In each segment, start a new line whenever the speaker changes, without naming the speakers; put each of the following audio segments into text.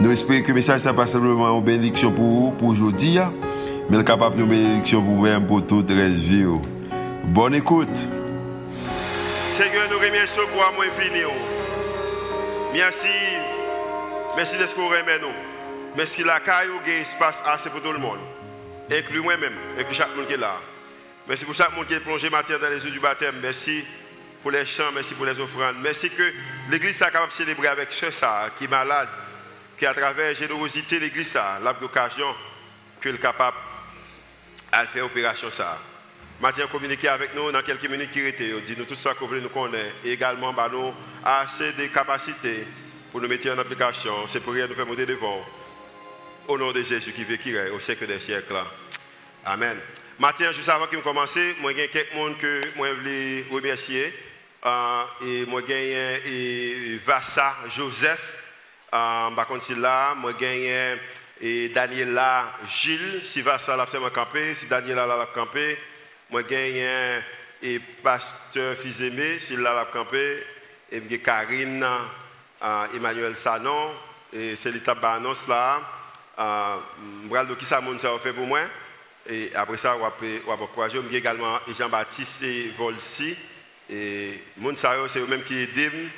Nous espérons que le message n'est pas simplement une bénédiction pour vous, pour aujourd'hui, mais capable de bénédiction pour vous-même, pour toute la vie. Bonne écoute.
Seigneur, nous remercions pour l'amour infini. Merci. Merci de ce que vous nous. Merci que la caille a espace assez pour tout le monde. Inclus moi-même, inclus chaque monde qui est là. Merci pour chaque monde qui est plongé matin dans les yeux du baptême. Merci pour les chants, merci pour les offrandes. Merci que l'Église soit capable de célébrer avec ce ça qui est malade, à travers la générosité de l'Église, l'occasion qu'elle est capable de faire opération ça. Mathieu communiquer avec nous dans quelques minutes qui étaient. Dit nous tout ça que vous nous connaître. Également, bah, nous assez de capacités pour nous mettre en application. C'est pour rien nous faire monter devant. Au nom de Jésus qui vit, qui au siècle des siècles. Amen. Matin, juste avant que je commence, moi, il y a quelqu'un que moi, je voulais remercier. Euh, et moi, j'ai Vassa Joseph. Euh, par contre, là, moi, et Daniela Gilles. Si Vassa l'a fait camper, si Daniela l'a campé. Moi, et pasteur Fils-Aimé, s'il l'a campé. Et j'ai Karine euh, Emmanuel Sanon. Et c'est l'étape là. Euh, je qui ça fait pour moi? Et après ça, on va. J'ai également Jean-Baptiste Volsi. Et c'est eux-mêmes qui aident.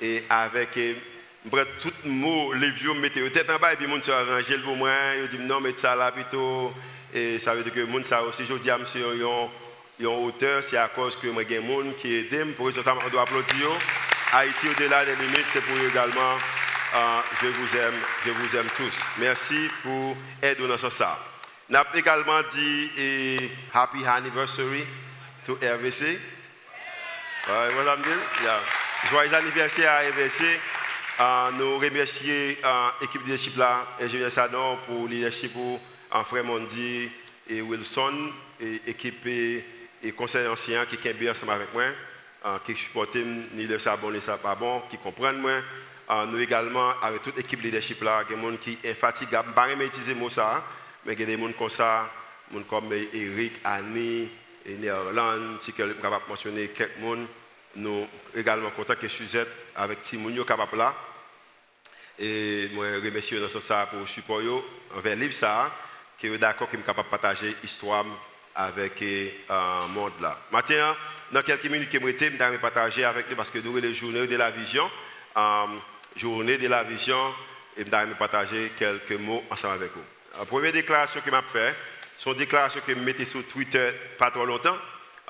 Et avec tout le mot, les vieux mettez tête en bas et puis mon ça arrangé pour moi. Ils disent non, mettez ça là plutôt. Et ça veut dire que mon ça aussi, je dis à monsieur, ils ont auteur, c'est à cause que moi j'ai des gens qui aident. Pour ça, on doit applaudir. Haïti au-delà des limites, c'est pour eux également. Euh, je vous aime, je vous aime tous. Merci pour aider dans ce sens. Nous avons également dit Happy Anniversary to RVC. Ouais, vous avez yeah. Joyeux anniversaire à RVC. Uh, nous remercions l'équipe uh, de leadership là, ingénieur Sadon pour le leadership pour uh, Frère Mondi et Wilson, et équipe et conseil ancien qui bien ensemble avec moi, qui supportent ni le sabon ni ça pas bon, qui comprennent moi. Nous également, avec toute l'équipe leadership là, il y a des gens qui sont vais pas utiliser mot ça, mais il y a des gens comme ça, des comme Eric, Annie, et Néerland, si je capable mentionner quelques gens. Nous également content que Suzette avec Timounio capable là. Et moi, remercie dans ce pour le support envers le livre ça, qui est d'accord qu'il est capable de partager l'histoire avec le euh, monde là. Maintenant, dans quelques minutes que je vais partager avec vous parce que nous les journées de la vision. Euh, journée de la vision et je vais partager quelques mots ensemble avec vous. La première déclaration que je fait, c'est une déclaration que je mettais sur Twitter pas trop longtemps,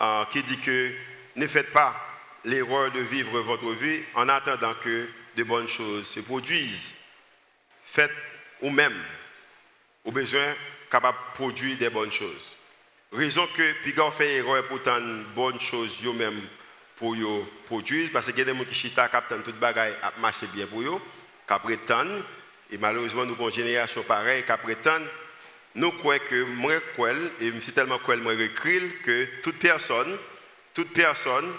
euh, qui dit que ne faites pas l'erreur de vivre votre vie en attendant que de bonnes choses se produisent. Faites vous-même, au besoin capable de produire des bonnes choses. Raison que Pigar fait erreur pour tant bonnes choses eux-mêmes pour yo produire parce qu'il y a des gens qui chita captent toute bagaille a marché bien pour eux, qui prétendent et malheureusement nous avons une génération pareille qui prétendent nous croyons que moi et c'est tellement crois moi que toute personne toute personne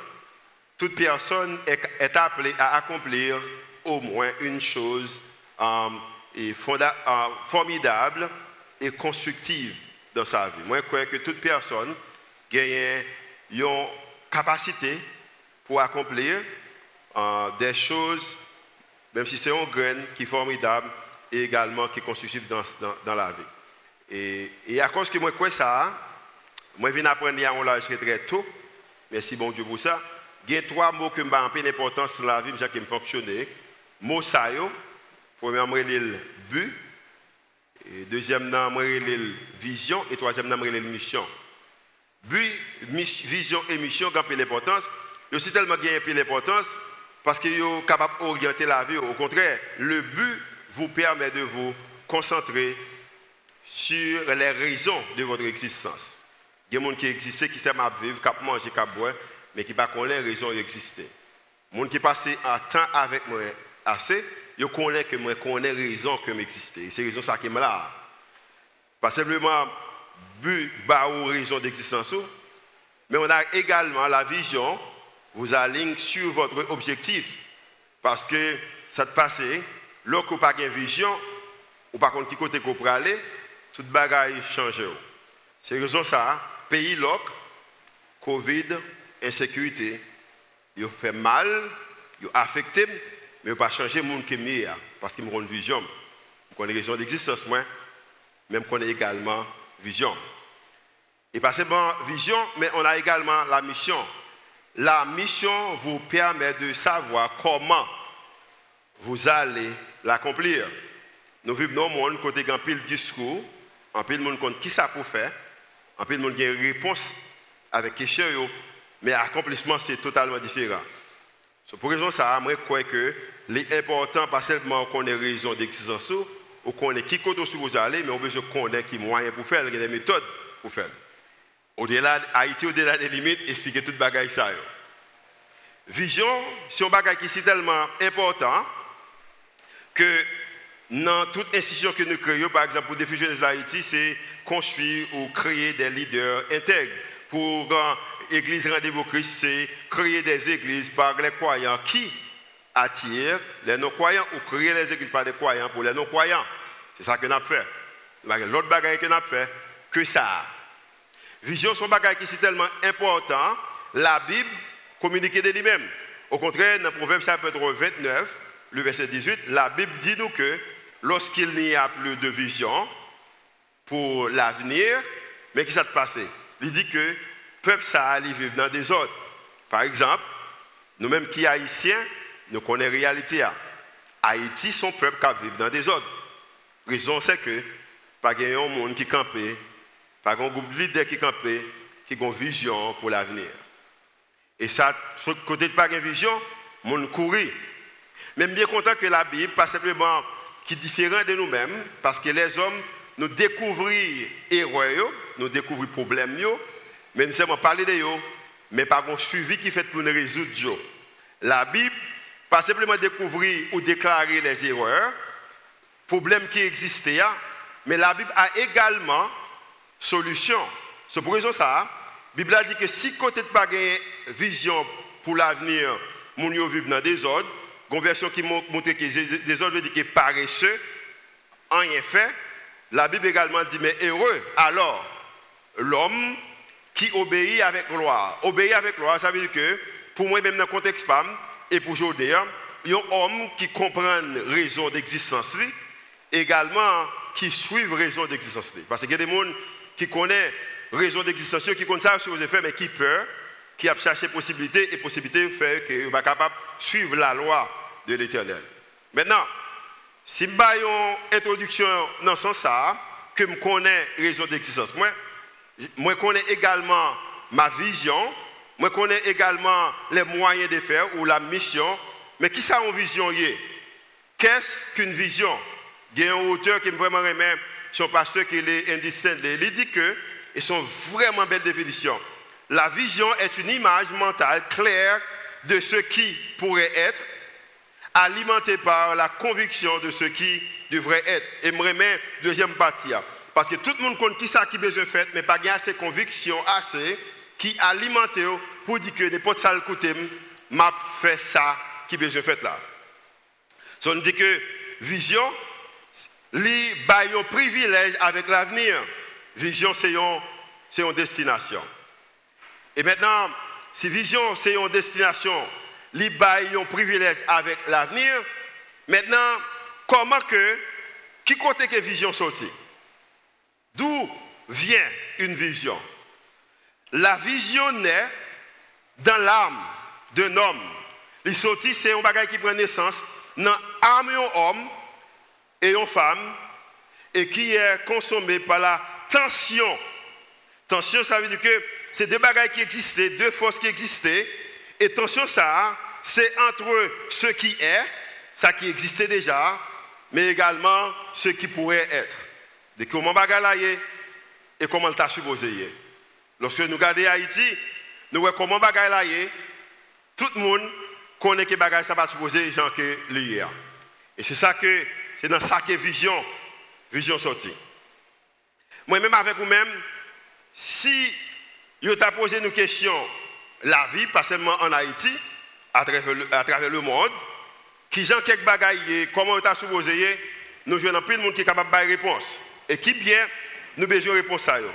toute personne est, appelée à accomplir au moins une chose euh, euh, formidable et constructive dans sa vie. Moi, je crois que toute personne a une capacité pour accomplir euh, des choses, même si c'est un grain qui est formidable et également qui est constructif dans, la vie. Et, à cause que moi, crois ça, moi, je viens d'apprendre à l'âge très tôt, merci bon Dieu pour ça. Il y a trois mots qui ont un peu d'importance dans la vie, qui me fonctionné. Mot ça, premièrement, le but, et deuxièmement, le vision, et troisièmement, le mission. But, vision et mission ont l'importance. Ils aussi tellement gagné l'importance parce qu'ils sont capables d'orienter la vie. Au contraire, le but vous permet de vous concentrer sur les raisons de votre existence. Il y a des gens qui existent, qui savent vivre, qui manger, qui boire, mais qui ne connaissent pas les raisons d'exister. Les gens qui passent un temps avec moi assez, ils connaissent que moi connais les raisons que m'exister. C'est raison qui me là. Pas simplement but, ou raison d'existence, mais on a également la vision vous aligne sur votre objectif. Parce que ça te passe, lorsque vous pas vision, ou par contre qui côté qu'on peut aller, toute bagaille change. C'est raison ça, pays loc, Covid, insécurité, il fait mal, il affecté, mais il pas changer le monde qui est meilleur, parce qu'il me rend vision. On a raison d'existence, moi, même qu'on a également vision. Et pas seulement vision, mais on a également la mission. La mission vous permet de savoir comment vous allez l'accomplir. Nous vivons dans un monde côté un pile discours, un pile monde qui ça pour faire, un pile monde qui a une réponse avec question, mais l'accomplissement c'est totalement différent. C'est pour raison ça, je crois que l'important pas seulement qu'on ait raison d'existence ou qu'on ait qui côté où vous allez, mais on veut connaître qui moyen pour faire, des méthodes pour faire. Au-delà, Haïti, au-delà des limites, expliquer toute bagaille ça. Vision, c'est un bagage qui est tellement important que dans toute institution que nous créons, par exemple pour diffuser Haïti, c'est construire ou créer des leaders intègres. Pour l'Église Rendez-vous Christ, c'est créer des églises par les croyants qui attirent les non-croyants ou créer les églises par des croyants pour les non-croyants. C'est ça que nous avons fait. L'autre bagage que nous avons fait, que ça. Vision, son bagage qui est tellement important, la Bible communique de lui-même. Au contraire, dans Proverbe chapitre 29, le verset 18, la Bible dit nous que lorsqu'il n'y a plus de vision pour l'avenir, mais qui s'est passé? Il dit que le peuple ça allait vivre dans des autres. Par exemple, nous-mêmes qui haïtiens, nous connaissons la réalité. Haïti, son peuple qui vit dans des autres. La raison, c'est que pas de monde qui campe par un groupe de leaders qui campent, qui ont une vision pour l'avenir. Et ça, côté de pas une vision, mon courir. Même bien content que la Bible, pas simplement qui est différent de nous-mêmes, parce que les hommes, nous découvrent erreurs, nous découvrent problèmes, mais nous seulement parler de eux, mais pas un suivi qui fait pour nous résoudre. La Bible, pas simplement découvrir ou déclarer les erreurs, problèmes qui existaient, mais la Bible a également solution. C'est pour raison ça, la Bible a dit que si côté de pas vision pour l'avenir, mon vivre dans des ordres, une version qui montre que des ordres veut dire que paresseux, rien fait. La Bible également dit mais heureux alors l'homme qui obéit avec gloire. Obéir avec gloire, ça veut dire que pour moi même dans le contexte femme et pour aujourd'hui, il y a un homme qui comprend raison d'existence également qui suivent raison d'existence. Parce qu'il y a des gens qui connaît raison d'existence, qui connaît ça que vous fait, mais qui peur, qui a cherché possibilité et possibilité fait que va capable de suivre la loi de l'éternel. Maintenant, si je une introduction dans ce sens que je connais raison d'existence, moi, moi connais également ma vision, moi connais également les moyens de faire ou la mission, mais qui ça une vision Qu'est-ce qu'une vision? Il y a un auteur qui me vraiment remet son pasteur qui est indistinct, il dit que, et sont vraiment belles définitions, la vision est une image mentale claire de ce qui pourrait être, alimentée par la conviction de ce qui devrait être. Et me remet deuxième partie. Parce que tout le monde connaît qui ça qui besoin faire, mais pas bien assez conviction assez qui alimente pour dire que n'importe ça le côté m'a fait ça qui besoin faire là. So, on dit que vision, li un privilège avec l'avenir. Vision, c'est une, destination. Et maintenant, si vision, c'est une destination, li un privilège avec l'avenir, maintenant, comment que, qui côté que vision sortit D'où vient une vision? La vision naît dans l'âme d'un homme. Les sorti, c'est un bagage qui prend naissance dans l'âme d'un homme et une femme et qui est consommé par la tension. Tension, ça veut dire que c'est deux bagages qui existaient, deux forces qui existaient. Et tension, ça, c'est entre ce qui est, ça qui existait déjà, mais également ce qui pourrait être. De comment bagaille et comment le supposé Lorsque nous regardons Haïti, nous voyons comment bagaille tout le monde connaît que bagaille ça va supposer gens que. Et c'est ça que c'est dans ça que vision, vision sortie. Moi-même avec vous-même, si vous t'a posé une question, la vie, pas seulement en Haïti, à travers le, monde, qui j'en quelques bagailles, comment vous t'a supposé, nous jouons peu de monde qui est capable de réponse. Et qui bien, nous besoin de réponse à eux.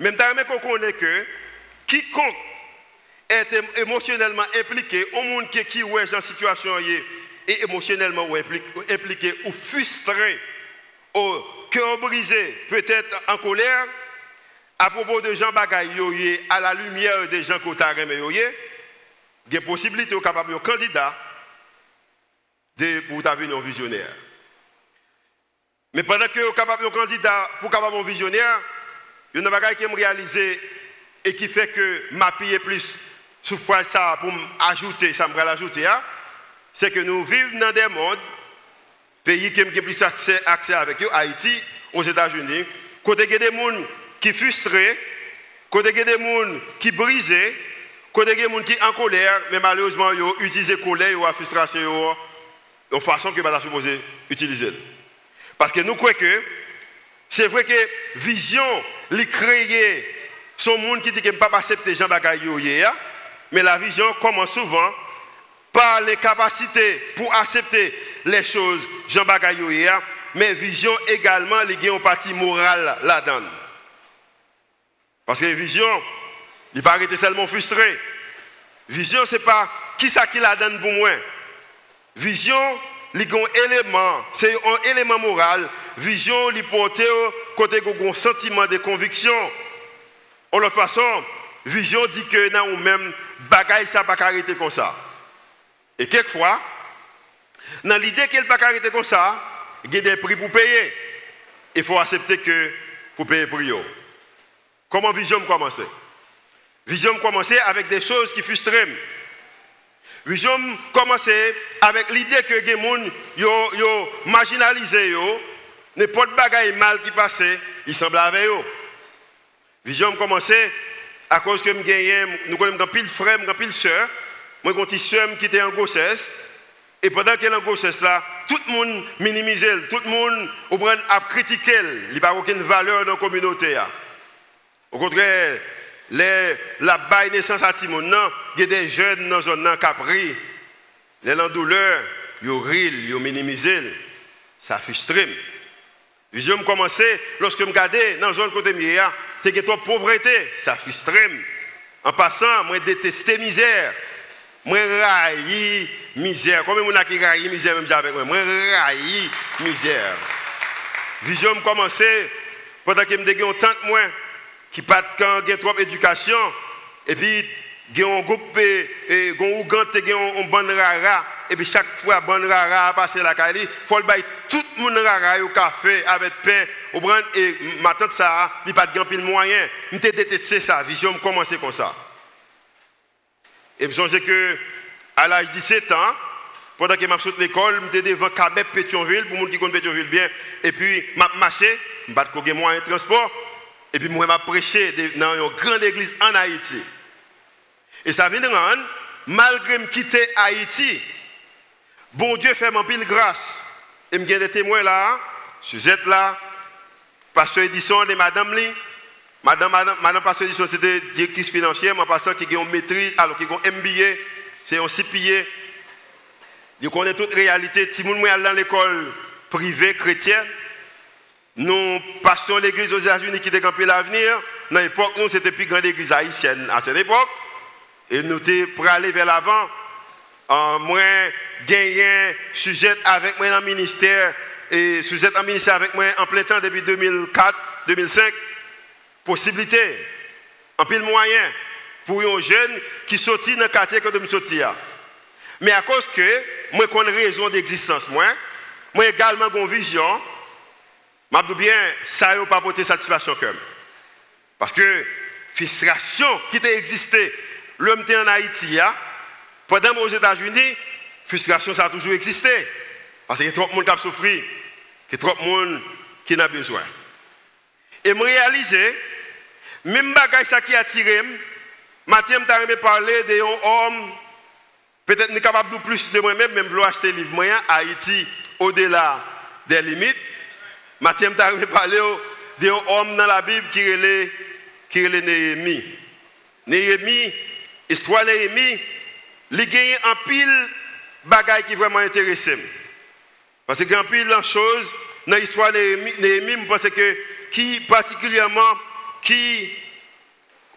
Même temps, qu'on connaît que quiconque est émotionnellement impliqué, au monde qui est dans situation et émotionnellement impliqué ou frustré, au cœur brisé, peut-être en colère, à propos de gens bagaille à la lumière des gens qui ont il y a possibilité de capable un candidat de pour devenir un visionnaire. Mais pendant que vous capable un candidat pour capable un visionnaire, il y a une bagaille qui me réaliser et qui fait que ma paye plus sous ça pour ajouter, ça me l'ajouter, hein. c'est que nous vivons dans des mondes, pays qui ont plus accès, avec eux, Haïti, aux États-Unis, côté des gens qui frustrés, côté des gens qui brisés, côté des gens qui en colère, mais malheureusement, ils utilisent colère ou frustration de façon que pas supposé utiliser. Parce que nous croyons que c'est vrai que vision, les créer, son monde qui dit qu'il ne pas accepter Jean Bagaille, mais la vision commence souvent par les capacités pour accepter les choses Jean Bagaille, mais vision également, il y a une partie morale là-dedans. Parce que vision, il pas arrêter seulement frustré. Vision, ce n'est pas qui ça qui la donne pour moi. Vision, élément, c'est un élément moral. Vision, il porte côté un sentiment de conviction. En l'autre façon, vision dit que dans ou même bagaille ça pas arrêter comme ça. Et quelquefois, dans l'idée qu'elle pas arrêter comme ça, il y a des prix pour payer. Il faut accepter que pour payer prix. Comment vision commencer? Vision commencer avec des choses qui frustrent. Vision commencer avec l'idée que les gens yo yo marginalisé n'importe bagaille mal qui passait, ils semblent avec eux. Vision commencer à cause que nous connaissons pile frère, pile soeur, moi j'ai une soeur qui était en grossesse et pendant qu'elle est en grossesse là, tout le monde minimise, tout le monde a critiqué, il n'y a aucune valeur dans la communauté. Au contraire, les, la baille naissance à Timon, il y a des jeunes dans la zone qui ont. Les douleur, ils rient, ils minimisent. Ça frustre. Je me commencer, lorsque je regardais dans la zone côté mia, c'est que toi pauvreté, ça frustre. En passant, moi détester misère. Moi raille misère. Combien de gens qui raille misère même avec moi Moi raille misère. Vision me commencer pendant que je me disais tant moi qui pas quand il trop d'éducation et puis il y a un groupe et un ougante et un bon rara et puis chaque fois bon rara passe la cali faut le bailler tout le monde rara au café avec pain. Au brand et ma tante ça il pas de pile moyen. Me détesté ça vision me commencer comme ça. Et je songez que à l'âge de 17 ans pendant que je suis à l'école, je suis devant Cabet Pétionville, pour les gens qui connaissent Pétionville bien, et puis je marché, je suis moyen de transport, et puis moi, je prêché dans une grande église en Haïti. Et ça vient de rendre, malgré me quitter Haïti, bon Dieu fait mon pile grâce. Et je des témoins là, Suzette là, pasteur édition de Madame Lee. Madame, Madame, Madame Pasteur édition, c'était directrice financière, mon pasteur qui a une maîtrise, alors qui a MBA, c'est un CPA. Je connais toute réalité. Si vous allez dans l'école privée chrétienne, nous passions l'église aux États-Unis qui décampait l'avenir. Dans l'époque, nous, c'était plus grande église haïtienne à cette époque. Et nous étions pour aller vers l'avant. Euh, moi, gagné sujet avec moi dans le ministère et sujet en ministère avec moi en plein temps depuis 2004-2005. Possibilité, en pile moyen pour un jeune qui sortit dans le quartier que je me Mais à cause que moi, une raison d'existence, moi, moi également une vision je dis bien, ça n'a pas porté satisfaction comme. Parce que frustration qui a existé, l'homme était en Haïti, pendant aux États-Unis, frustration ça a toujours existé. Parce qu'il y a trop de monde qui a souffert, il y a trop de monde qui a besoin. Et me réaliser, même bagage ça qui a tiré, Mathieu m'a parlé d'un homme, peut-être n'est capable de plus de moi-même, même vouloir acheter livre moyen, Haïti, au-delà des limites. Mathieu m'a parlé d'un homme dans la Bible qui est qui est Néhémie. Néhémie, histoire Néhémie, il a un pile bagaille qui vraiment intéressant. Parce que un pile de choses dans l'histoire de Néhémie, je que qui particulièrement qui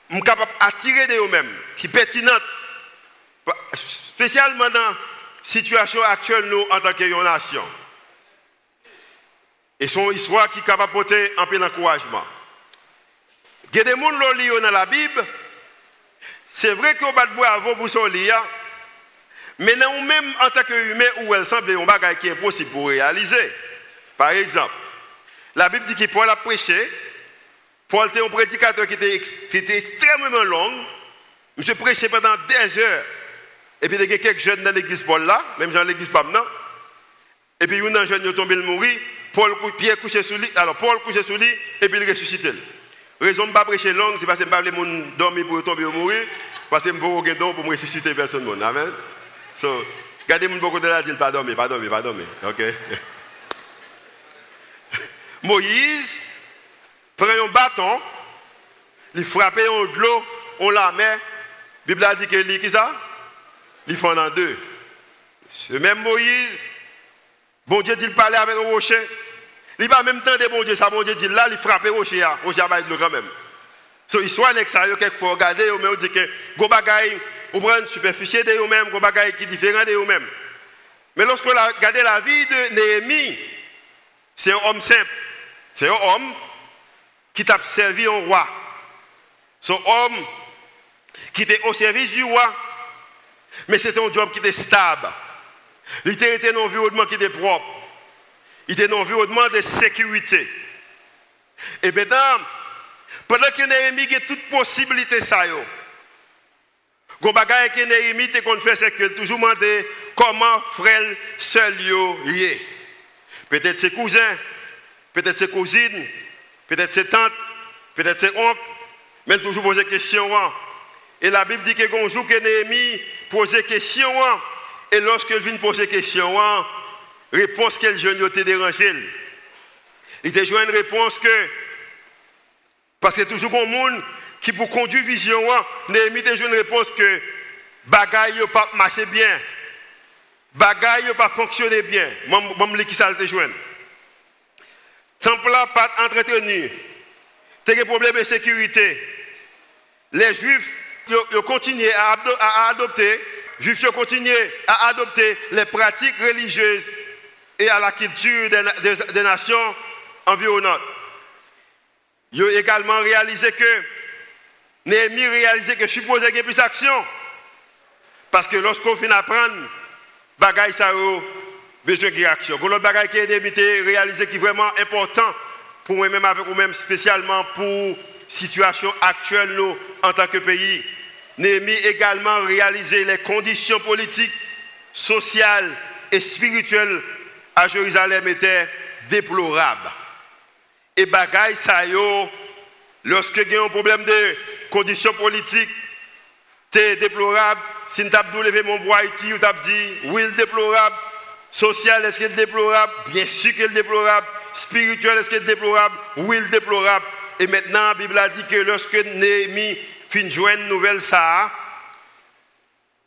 est capable d'attirer de eux-mêmes, qui est pertinente, spécialement dans la situation actuelle nous en tant que nation. Et son histoire qui est capable porter un peu d'encouragement. Il y a des gens qui dans la Bible. C'est vrai qu'on va bravo pour son lire. Mais nous-mêmes, en tant qu'humains, où elle semble un bagage qui est impossible pour réaliser. Par exemple, la Bible dit que Paul a prêché. Paul était un prédicateur qui était, extrêmement long. Monsieur prêché pendant des heures. Et puis, il y a quelques jeunes dans l'église Paul là, même dans l'église pas maintenant. Et puis, un jeune est tombé, il mourit. Paul, Pierre couché sous lui. Alors, Paul couché sous lui, et puis il ressuscite. Raison pas prêcher long, c'est parce que je ne veux pas dormir pour tomber ou mourir. Parce que je ne veux pas pour me ressusciter personne. Amen. So, regardez mon beaucoup de la dit pas dormir, pas dormir, pas dormir. OK? Moïse prend un bâton, il frappe en de l'eau, on la met. La Bible a dit que lui, qui ça? Il fond en deux. Ce même Moïse, bon Dieu dit il parlait avec un rocher. Il va même temps de bon Dieu, ça bon Dieu dit là, il frappe le rocher, le rocher va être quand même. So, histoire n'est que ça, quelquefois, regardez, on dit que, go bagaille, vous prenez superficiel de vous-même, vous bagaille qui différent de vous-même. Mais lorsque vous regardez la vie de Néhémie, c'est un homme simple. C'est un homme qui t'a servi un roi. C'est un homme qui était au service du roi, mais c'était un job qui était stable. Il était un environnement qui était propre. Il était un environnement de sécurité. Et maintenant, pendant que Néhémie a toute possibilité, ça, yo, Gon bagay que Néhémie te que toujours demander comment frère seul lié. Peut-être ses cousins, peut-être ses cousines, peut-être ses tantes, peut-être ses oncles, mais toujours poser question. Hein. Et la Bible dit que un jour que Néhémie posait question hein. Et lorsqu'il vient poser question, hein, réponse qu'elle jeune te dérangé. Il te une réponse que parce que toujours un monde qui pour conduire vision, Néhémie a une réponse que bagaille pas marché bien. Bagaille pas fonctionné bien. Moi, je qui ça te joindre. Temple n'a pas entretenu. Tu des problèmes de sécurité. Les Juifs ont continué à adopter, Juifs ont continué à adopter les pratiques religieuses et à la culture des, nations environnantes. Ils ont également réalisé que Néhémie réalisé que je suppose qu'il y a plus d'action. Parce que lorsqu'on finit d'apprendre, bagaille ça a besoin de réaction. L'autre bagaille qui est réalisé qui est vraiment important pour moi-même avec vous-même, spécialement pour la situation actuelle en tant que pays. Néhémie également réalisé les conditions politiques, sociales et spirituelles à Jérusalem étaient déplorables. Et bagaille ça lorsque il y a un problème de conditions politiques, c'est déplorable. Si nous avons mon bois Haïti, nous avons dit, oui, déplorable. Social, est-ce qu'il est déplorable? Bien sûr qu'il est déplorable. Spirituel, est-ce qu'il est déplorable? Oui, déplorable. Et maintenant, la Bible a dit que lorsque Néhémie fin joindre nouvelle ça,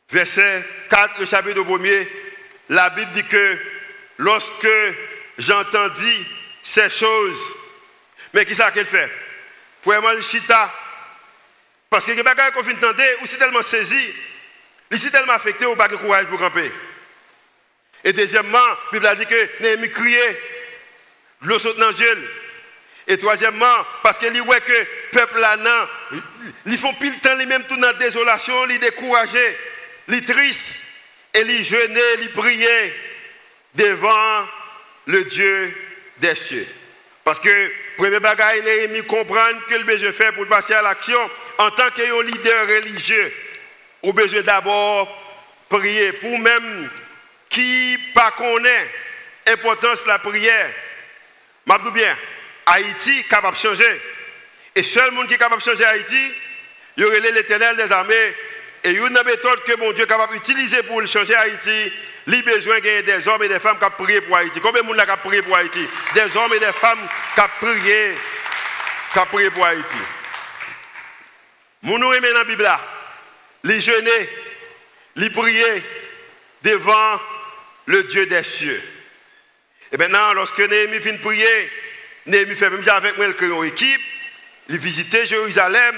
verset 4, le chapitre 1er, la Bible dit que lorsque j'entendis ces choses, mais qui ça qu'elle fait? Pour moi, le chita, parce que les bagages qu'on vient d'entendre, ou c'est tellement saisi, ils sont tellement affectés, ou pas de courage pour camper. Et deuxièmement, la Bible a dit que Néhémie criait, l'eau saute dans le Et troisièmement, parce que voit que le peuple là, ils font pile temps, les mêmes tout dans la désolation, ils découragés, ils tristes, et ils jeûnaient, ils priaient devant le Dieu des cieux. Parce que, premier bagage, Néhémie comprendre que le besoin fait pour passer à l'action, en tant que leader religieux, on besoin d'abord prier pour même qui pas connaît l'importance de la prière. Je bien, Haïti est capable de changer. Et seul monde qui est capable de changer Haïti, il y aurait l'éternel des armées. Et une méthode que mon Dieu est capable d'utiliser pour changer Haïti. Il a besoin de des hommes et des femmes qui prient pour Haïti. Combien de monde a prié pour Haïti? Des hommes et des femmes qui prient qui prié pour Haïti. Mon nous dans la Bible, les jeûner, les prier devant le Dieu des cieux. Et maintenant, lorsque Néhémie vient prier, Néhémie fait même avec moi une équipe, il visite Jérusalem,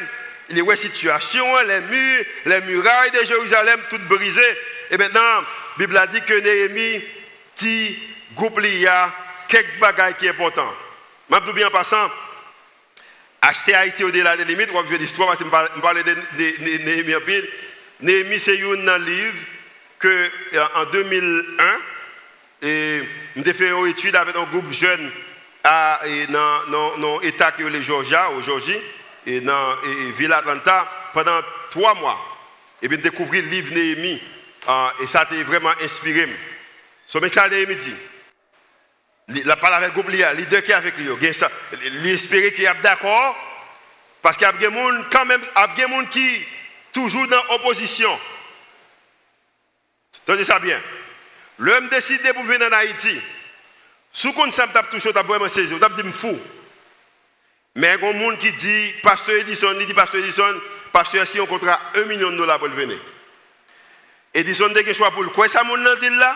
il voit la situation, les murs, les murailles de Jérusalem, toutes brisées. Et maintenant, la Bible a dit que Néhémie dit groupe il y a quelques bagages qui sont importants. Je bien en passant, acheter Haïti au-delà des limites, on va voir l'histoire parce que je de Néhémie en pile. Néhémie, c'est un livre que euh, en 2001, et j'ai fait une étude avec un groupe jeune dans l'État qui est Georgia, au Georgie, et dans la ville Atlanta, pendant trois mois. Et bien découvrir le livre Néhémie. Euh, et ça a vraiment inspiré. Ce médecin Néhémie dit, la parole avec le groupe, les deux qui avec lui, il espérait qu'il est d'accord, parce qu'il y a des gens quand même, des gens qui toujours dans l'opposition. Tenez ça bien. L'homme décide pour venir en Haïti. Si on sait que toujours vraiment saisi, on dit fou. Mais il y a des gens qui dit, pasteur Edison, il dit pasteur Edison, pasteur si on contrat 1 million de dollars pour le venir. Edison a choix pour le quoi ça mon dit là?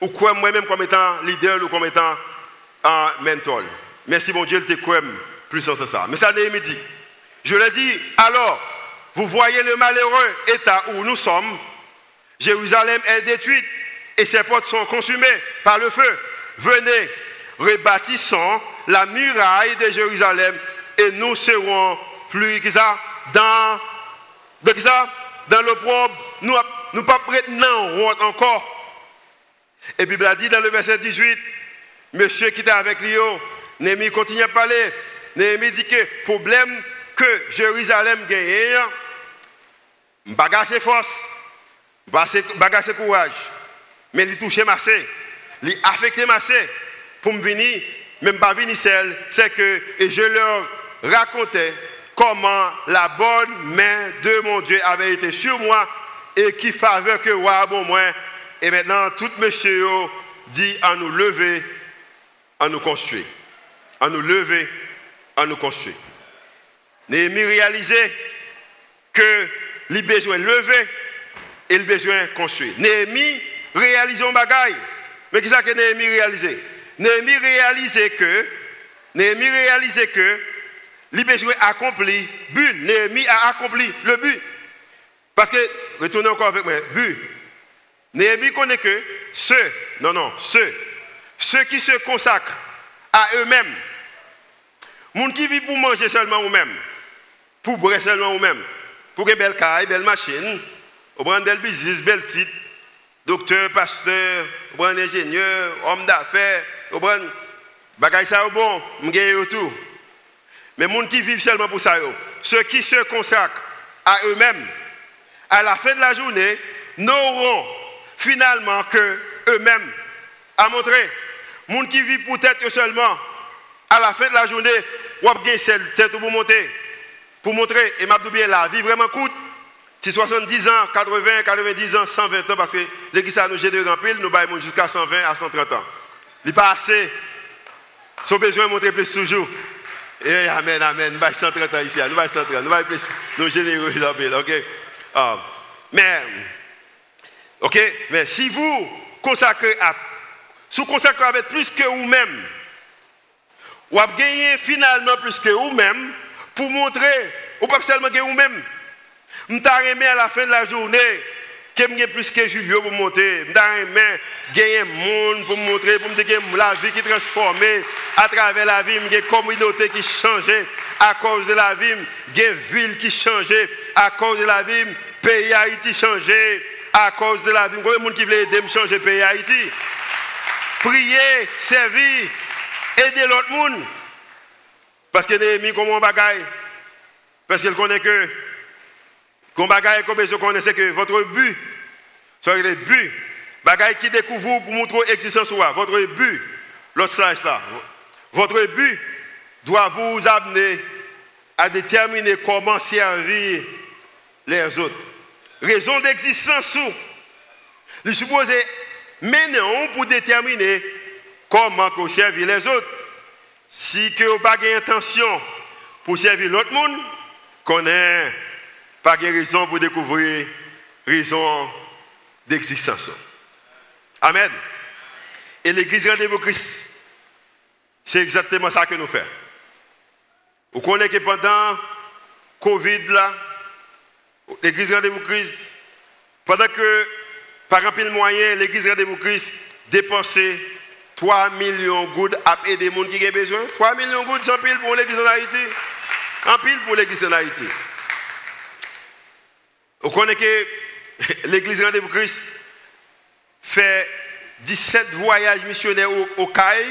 Ou quoi moi-même comme étant leader ou comme étant un mentor? Merci mon Dieu, il te croit plus en ça. Mais ça Néhémie dit. Je le dis, alors, vous voyez le malheureux état où nous sommes? Jérusalem est détruite et ses portes sont consumées par le feu. Venez, rebâtissons la muraille de Jérusalem et nous serons plus que ça dans, dans l'opprobre. Nous ne pas prêts encore. Et Bible a dit dans le verset 18, monsieur qui était avec lui, Némi continue à parler. Némi dit que le problème que Jérusalem gagne, bagasse force, bagasse courage, mais il touche massé, il affecté massé pour me venir, même pas venir seul, c'est que et je leur racontais comment la bonne main de mon Dieu avait été sur moi et qui faveur que roi bon moi. Et maintenant, tout monsieur dit à nous lever, à nous construire. À nous lever, à nous construire. Néhémie réalisait que les besoins lever et le besoin construire. Néhémie réalisait un bagaille. Mais qu'est-ce que Néhémie réalisait Néhémie réalisait que, Néhémie réalisait que, les besoins accomplis, but, Néhémie a accompli le but. Parce que, retournez encore avec moi, but. Néhémie connaît que ceux, non, non, ceux, ceux qui se consacrent à eux-mêmes, gens qui vivent pour manger seulement eux-mêmes, pour boire seulement eux-mêmes, pour une belle caille, belle machine, pour prendre belle business, belle titre, docteur, pasteur, pour ingénieur, homme d'affaires, prendre bagaille ça bon, m'gagne tout. Mais les gens qui vivent seulement pour ça, ceux qui se consacrent à eux-mêmes, à la fin de la journée, n'auront finalement que eux-mêmes à montrer. Les gens qui vivent pour tête seulement, à la fin de la journée, celle tête pour monter, pour montrer, et m'a bien la vie vraiment coûte. Si 70 ans, 80, 90 ans, 120 ans, parce que l'église a nous génère en pile, nous baillons jusqu'à 120 à 130 ans. Il n'est pas assez. Son besoin de montrer plus toujours. Et amen, amen. Nous 130 ans ici. Nous 130 Nous baillons plus. Nous généreux en pile. Ah. mais, OK? Mais si vous consacrez à, si vous consacrez avec plus que vous-même, vous avez gagné finalement plus que vous-même pour montrer, ou pas seulement que vous-même. Je aimé à la fin de la journée que je plus que Julio pour monter. Je aimé gagner monde pour montrer, pour me la vie qui transformée à travers la vie, une communauté qui change à cause de la vie, une ville qui change à cause de la vie, pays Haïti changé à cause de la vie. Combien de monde qui veut aider me changer pays Haïti? Prier, servir, aider l'autre monde. Parce que Néhémie, comment bagaille? Parce qu'elle connaît que, qu'on bagaille, connais, c'est que votre but, c'est le but, bagaille qui découvre pour montrer l'existence votre but, l'autre là, votre but doit vous amener à déterminer comment servir les autres. Raison d'existence sous. Il suppose mener pour déterminer comment servir les autres. Si que vous n'avez pas d'intention pour servir l'autre monde, qu'on n'ait pas de raison pour découvrir raison d'existence. Amen. Et l'église rendez-vous Christ, c'est exactement ça que nous faisons. Vous connaissez que pendant Covid, l'église rendez-vous Christ, pendant que, par un de moyen, l'église rendez-vous Christ dépensait 3 millions de gouttes à aider les gens qui ont besoin. 3 millions de gouttes, c'est pile pour l'église en Haïti. En pile pour l'église en Haïti. Vous connaissez que l'église Rendez-vous Christ fait 17 voyages missionnaires au, au CAI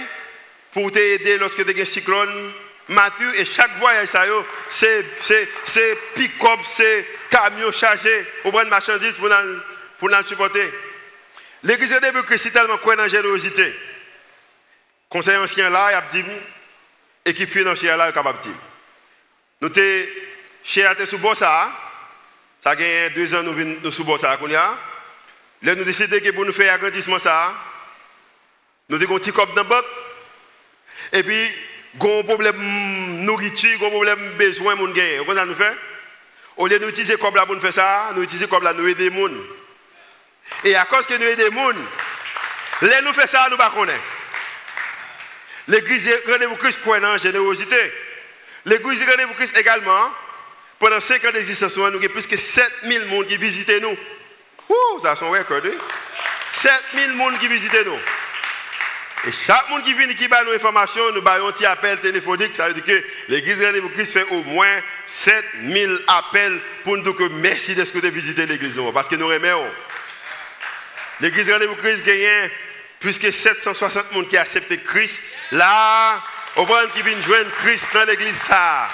pour t'aider lorsque tu as un cyclone mature. Et chaque voyage, c'est pick-up, c'est camion chargé pour prendre marchandises pour nous, pour nous supporter. L'église Rendez-vous Christ est tellement quoi dans la générosité. Conseil ancien là, il a dit, équipe financière là, il est capable de dire. Nous sommes chez Até sous Ça fait deux ans nous venons sous Bossa. Là, nous décidons que pour nous faire agrandissement, ça, nous avons un petit cop dans le Et puis, nous un problème nourriture, un problème besoin, nous avons. Comment ça nous fait? Au lieu d'utiliser comme là pour nous faire ça, nous utilisons comme là nous aider les gens. Et à cause que nous aidons les gens, les nous faisons ça, nous ne connaissons pas. L'église Rendez-vous Christ croit en générosité. L'église Rendez-vous Christ également, pendant 5 ans d'existence, nous avons plus que 7000 personnes qui visitent nous. Ouh, ça son record. 7000 personnes qui visitent nous. Et chaque monde qui vient qui bat nos informations, nous avons un petit appel téléphonique. Ça veut dire que l'église Rendez-vous Christ fait au moins 7000 appels pour nous dire que merci de ce que visité l'église. Parce que nous aimons. L'église Rendez-vous Christ gagne plus que 760 personnes qui accepté Christ Là, au point qui vient joindre Christ dans l'église ça.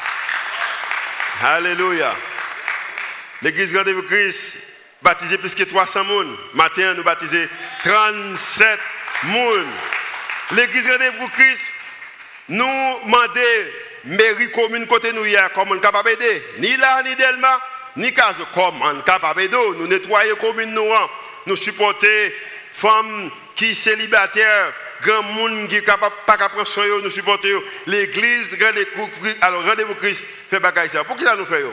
Alléluia. L'église Rendez-vous Christ, baptisé plus que 300 personnes. Matin, nous baptisé 37 personnes. L'église Rendez-vous Christ, nous demandons mairie commune côté nous hier, comment on capable d'aider. Ni là, ni Delma, ni case, comment on capable d'aider? Nous nettoyer commune nous, hein. nous supporter femmes qui célibataires grand monde qui est capable pas capable soin nous supporter l'église rendez-vous Christ fait bagaille ça. Pourquoi ça nous fait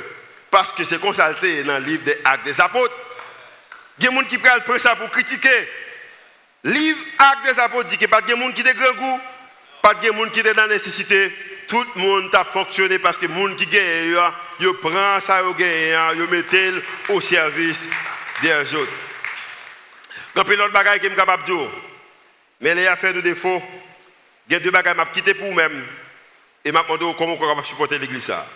parce que c'est constaté dans le livre des actes des apôtres. Il y a des gens qui prennent ça pour critiquer. Livre actes des apôtres dit que pas de gens qui ont grand goût pas de gens qui sont dans la nécessité. Tout le monde a fonctionné parce que les gens qui gagnent, ils prennent ça, ils ils mettent au service des autres. Donc, l'autre bagaille qui est capable de dire, mais les affaires de défaut, il y a deux bagages je quitté pour vous-même. Et je me demande comment on est capable de supporter l'église là.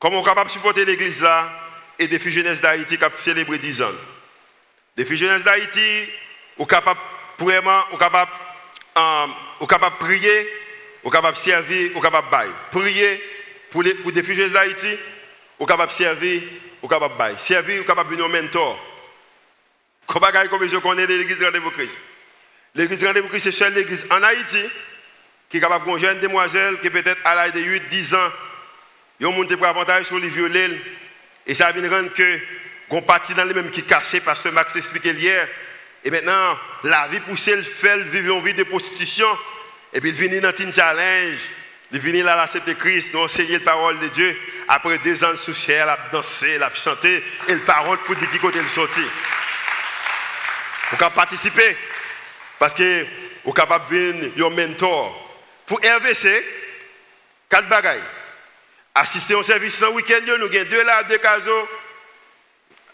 Comment on est capable de supporter l'église là et des filles jeunesse d'Haïti qui ont célébré 10 ans. Des filles jeunesse d'Haïti, on capable vraiment, on capable, euh, capable prier, on capable servir, on capable bailler. Prier pour, les, pour des filles jeunesse d'Haïti, on capable servir, on capable bailler. Servir, on capable venir mentor. Comment comme je connais l'église de Rendez-vous Christ. L'église Rendez-vous Christ, c'est seule l'église en Haïti qui est capable de jeune demoiselle qui peut-être à l'âge de 8-10 ans, ils ont monté pour avantage sur les violets. Et ça vient rendre que qu'on parti dans les mêmes qui cachent parce que Max expliquait hier. Et maintenant, la vie poussée, le fait, vivre une vie de prostitution. Et puis il vient dans un challenge. Il vient là, l'accepter Christ, nous enseigner la parole de Dieu. Après deux ans de souci, elle a dansé, elle a chanté. Et le parole pour dire qui côté le sorti. Pouvez participer. Parce que vous êtes capable de devenir un mentor. Pour RVC, quatre bagailles. Assister au service en week-end, nous avons deux là, deux casos.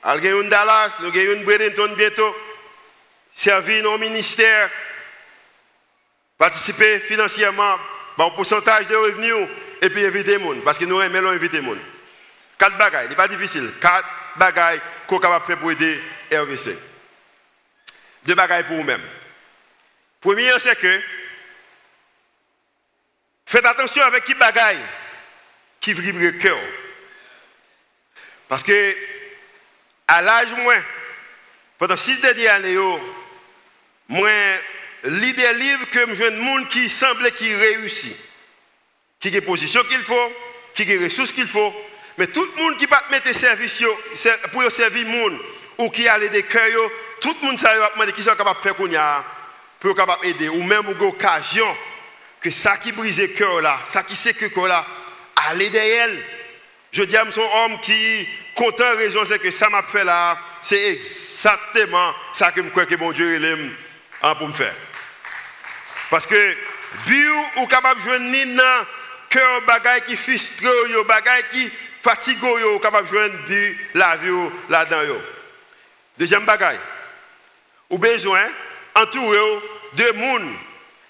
Nous avons Dallas, nous avons une Bradenton bientôt. Servir nos ministères. Participer financièrement, un pourcentage de revenus. Et puis éviter les gens. Parce que nous aimons éviter les gens. Quatre bagailles, ce n'est pas difficile. Quatre bagailles qu'on est capable de faire pour aider RVC. Deux bagailles pour vous-même. Premier, c'est que faites attention avec qui bagaille qui vibre le cœur. Parce que à l'âge moins, pendant six dernières années, moi, lis des livres que je monde qui semble qui réussit, qui a des positions qu'il faut, qui a des ressources qu'il faut, mais tout le monde qui va mettre service pour servir le monde ou qui a des cœurs, tout le monde sait qui sont capables de faire qu'on a pour capable aider ou même occasion que ça qui brise cœur là, ça qui que cœur là aller derrière elle. Je dis à son homme qui content raison, c'est que ça m'a fait là, c'est exactement ça que je crois que mon Dieu l'aime pour me faire. Parce que, ou capable jouer dans cœur bagay qui frustre yo, bagay qui fatigue yo, capable jouer la vie là-dedans yo. Deuxième bagay, ou besoin entourer de monde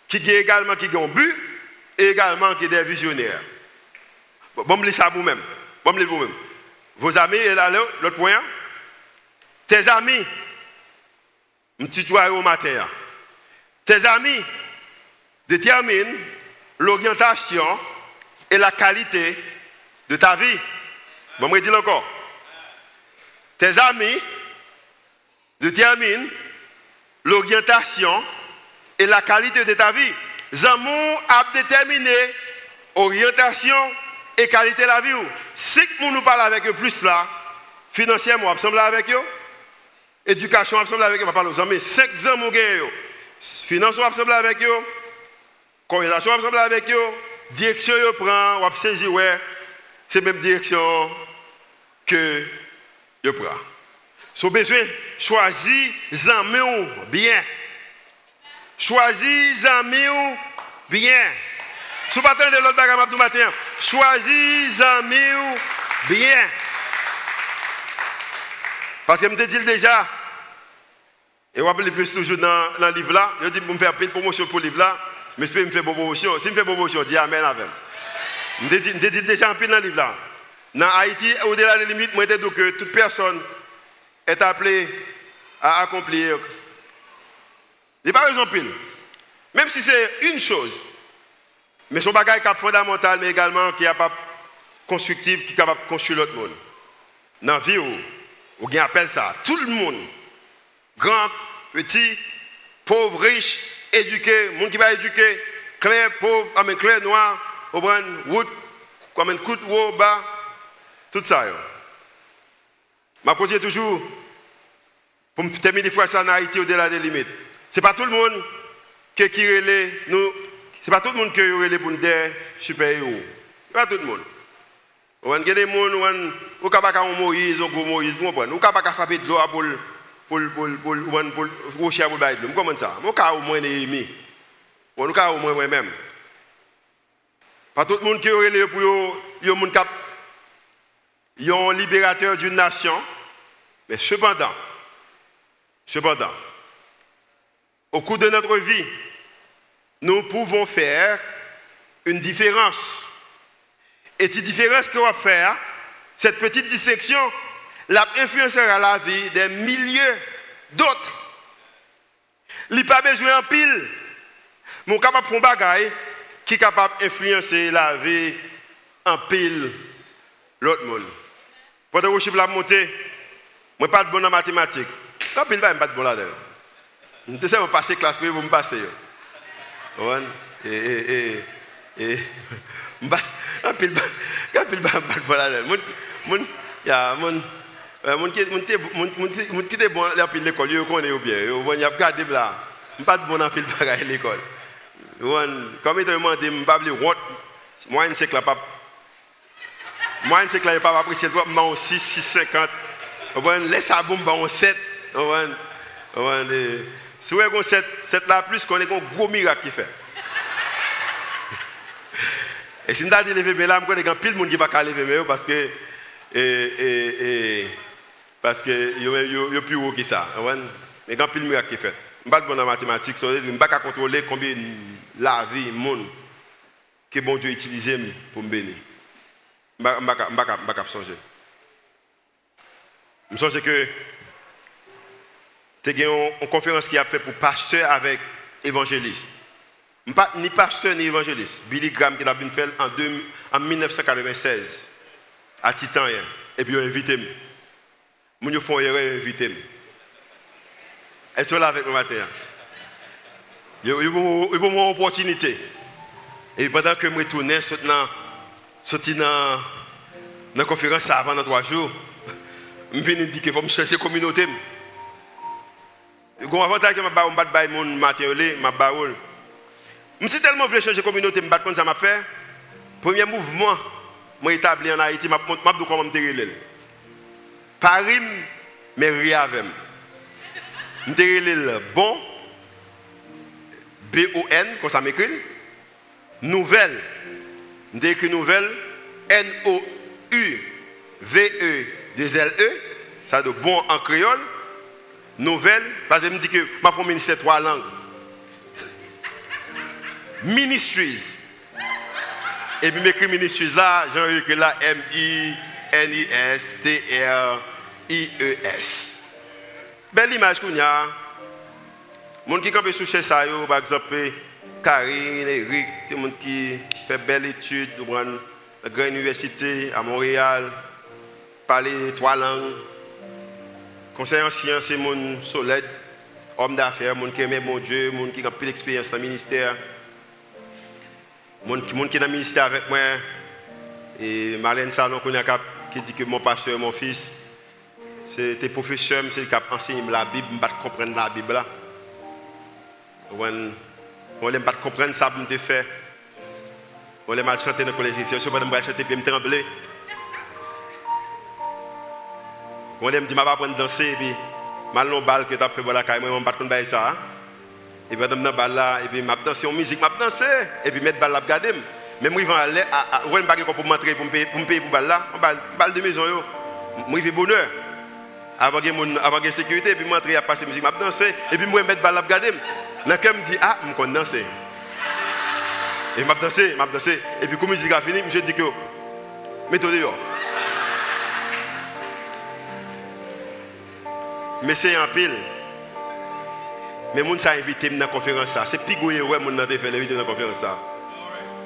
qui ont également qui but et également qui des visionnaires. Bon, me ça vous-même. Bon, me vous-même. Vos amis, et l'autre point, tes amis, tu tutoies au matin. Tes amis déterminent l'orientation et la qualité de ta vie. Bon, me dire encore. Tes amis déterminent l'orientation et la qualité de ta vie. Zamou a déterminé orientation et qualité de la vie. Si nous parlons avec eux plus là, financièrement, on avec eux. Éducation, on avec eux. On va parler aux amis. 5 ans, on Finance, on avec eux. Conversation, on avec eux. Direction, on prend, on va saisir, ouais. C'est même direction que je prends. Vous besoin, choisir amis bien. Choisis amis bien. Si vous de l'autre bagage du matin, choisis amis bien. Parce que je me dis déjà, et on va plus toujours dans, le livre là, je dis pour me faire une promotion pour le livre là, mais je peux me faire une promotion. Si je me fais une promotion, dis Amen avec. Je dis déjà un peu dans le livre là. Dans Haïti, au-delà des limites, moi, je dis que toute personne est appelée à accomplir il n'y a pas raison pile. Même si c'est une chose, mais son bagage est fondamental, mais également qui est capable constructif, qui est capable de construire l'autre monde. Dans la vie, on appelle ça tout le monde, grand, petit, pauvre, riche, éduqué, monde qui va éduquer, clair, pauvre, amen, clair, noir, au brun, wood, comme un coup bas, tout ça. Je continue toujours pour terminer des fois ça en Haïti au-delà des limites. Ce n'est pas tout le monde qui est nous. Ce pas tout le monde qui est pour nous dire super héros. Ce pas tout le monde. On a des gens qui ont Moïse, on Moïse, on pas pas frapper de l'eau pour pour pour pour pour pour ça? Mon cas au moins Néhémie. Mon cas au moins moi-même. Pas tout le monde qui est pour libérateur d'une nation. Mais cependant, cependant, au cours de notre vie, nous pouvons faire une différence. Et cette différence qu'on va faire, cette petite dissection, la influencera la vie des milliers d'autres. Il n'y a pas besoin en pile. Mon capable de faire qui est capable d'influencer la vie en pile l'autre monde. Pendant que je suis la montée, je ne suis pas bon en mathématiques. Je ne suis pas de bon là-dedans. Je sais, je passer classe pour me passer. Et, et, et, un pile, un pile, voilà, mon, ya, mon, mon qui, mon, qui est bon l'école, il bien, il là, pas bon en pile il je ne pas what, moi, je sais que la moi, je sais que la pape mais 6, 6, 50. Laisse 7. Si vous avez cette, cette là plus, qu'on est un gros miracle qui fait. Et si nous avons lever mes larmes, il y a pile de monde qui va pas lever mes parce que parce que il y a plus haut que ça. Mais il y a pile de miracles qui fait. Je ne suis pas bon en mathématiques, je ne peux pas contrôler combien la vie, le monde que bon Dieu utilise pour me bénir. Je ne peux pas changer. Je pense que tu as une conférence qui a fait pour pasteur avec évangéliste. Ni pasteur ni évangéliste. Billy Graham qui a fait en, en 1996 à Titan. Et puis il a invité. Ils font erreur invité. Sont là avec nous matin. Ils ont une opportunité. Et pendant que je retourne, sorti dans la conférence avant trois jours, je viens dire qu'il faut me chercher communauté. Gon avantage que m'a bat bay matin m'a suis tellement voulu changer communauté, me comme ça m'a. Premier mouvement moi établi en Haïti, je vais comment me Paris, mais rien avec Je bon, B-O-N, comme ça m'écrit, nouvelle. Je écrit nouvelle, N-O-U-V-E-D-L-E, ça de bon en créole. Nouvelle, parce que je me dis que ma famille c'est trois langues. Ministries. Et puis, m'écris ministries là, j'ai écrit là M-I-N-I-S-T-R-I-E-S. Belle image qu'on a. Les gens qui sont sous ça, par exemple, Karine, Eric, tout le monde qui fait belle étude, dans la grande université à Montréal, parler trois langues. Conseil ancien, c'est mon solide, homme d'affaires, mon qui aime mon Dieu, mon qui a plus d'expérience dans le ministère. Mon qui est dans le ministère avec moi, et Marlène Salon qui dit que mon pasteur, mon fils, c'était professeur, c'est qui a enseigné la Bible, je ne comprendre la Bible. Là. On ne pas comprendre ça, je fait. On ne mal chanter dans le collège, je ne pas chanter, puis me trembler. On me dit, je vais apprendre à danser, et puis, mal non balle que fait je ne pas ça. Hein. Et puis, je vais balle et puis, je danser en musique, je et puis, mettre balle là, regarder. Moi, je vais aller, pas pour m'entrer, pour me payer pour balle là, balle de maison, je vais bonheur. Avant la sécurité, et puis, à passer musique, je danser, et puis, je vais balle quand me dit, ah, je vais danser. Et je vais danser, je. Et puis, quand la musique a fini, je dis que, mettez dehors. Mais c'est en pile. Mais moun sa invité dans la conférence ça. C'est pigoyer ouais moun n'a fait l'inviter dans la conférence ça.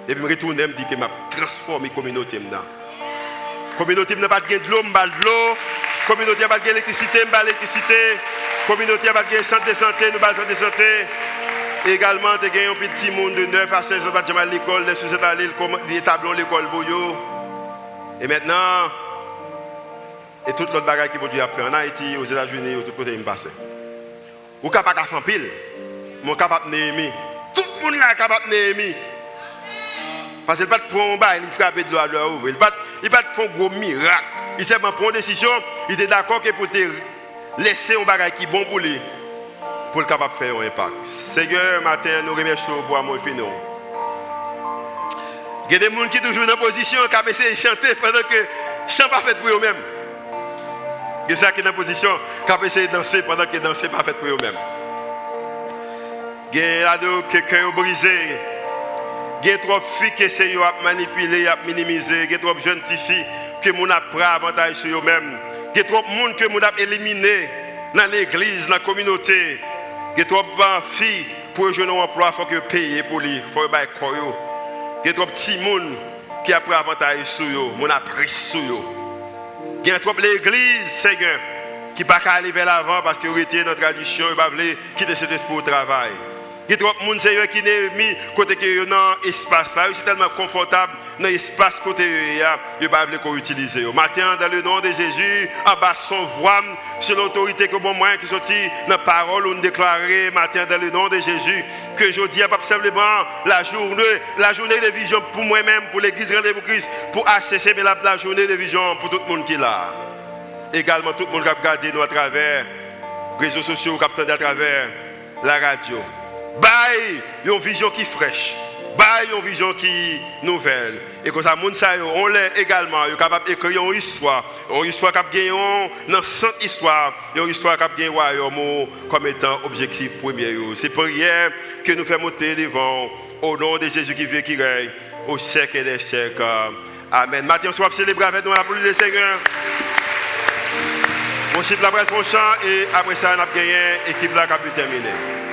Et puis me retourne me dit que m'a transformé la communauté La Communauté n'a pas de l'eau, m'a de l'eau. Communauté n'a pas d'électricité, m'a l'électricité. Communauté n'a pas de santé santé, nous pas santé santé. Également, tu as un petit monde de 9 à 16 ans à l'école, les sujets à l'école, l'école pour Et maintenant, et tout l'autre bagage que Dieu a fait en Haïti, aux États-Unis, tout côté, il me passe. Ou capable de faire pile. Mon capable de Néhémie. Tout le monde est capable de Néhémie. Parce qu'il ne pas prendre un bail, il frappe de l'eau à Il ne pas faire un gros miracle. Il s'est prendre une décision, il était d'accord que pour te laisser un bagage qui est bon pour lui, pour le capable de faire un impact. Seigneur, matin, nous remercions pour amour fini. Il y a des gens qui sont toujours dans la position, qui essayé de chanter pendant que le chant pas fait pour eux-mêmes. Il y a qui est dans la position qui a essayé de danser pendant que danser pas fait pour eux-mêmes. Il y a des cœur brisé. Il y a trop de filles qui essayent de manipuler, de minimiser. Il y a trop de jeunes filles qui ont pris avantage sur eux-mêmes. Il y a trop de monde qui ont éliminé dans l'église, dans la communauté. Il y a trop de filles pour jouer un emploi, il faut que payer pour lui, il faut payer Il y a trop de petits monde qui ont pris avantage sur eux, qui ont pris sur eux. Il y a trop l'église, Seigneur, qui ne pas aller vers l'avant parce que était dans la tradition, il ne pas quitter cet esprit au travail. Il y a trop de monde, qui n'est mis côté que dans l'espace là. C'est tellement confortable dans l'espace côté là. Il ne pas qu'on utilise. Matin, dans le nom de Jésus, en bas son voix, sur l'autorité que bon moyen qui sorti dans la parole, on déclare matin, dans le nom de Jésus, que je dis pas simplement la journée, la journée de vision pour moi-même, pour l'église Rendez-vous Christ, pour HCC, mais la, journée de vision pour tout le monde qui est là. Également, tout le monde qui a regardé nous à travers les réseaux sociaux, qui à travers la radio. Bail une vision qui fraîche. Bail une vision qui nouvelle. Et comme ça, on l'est également, est capable d'écrire une histoire. Une histoire qui a gagné dans cette histoire. Une histoire qui a gagné comme étant objectif premier. C'est pour rien que nous faisons monter devant au nom de Jésus qui vit qui règne au siècle des siècles. Amen. Maintenant, on va célébrer avec nous la police du Seigneur. On chute la presse, on chant et après ça, on a gagné l'équipe qui a pu terminer.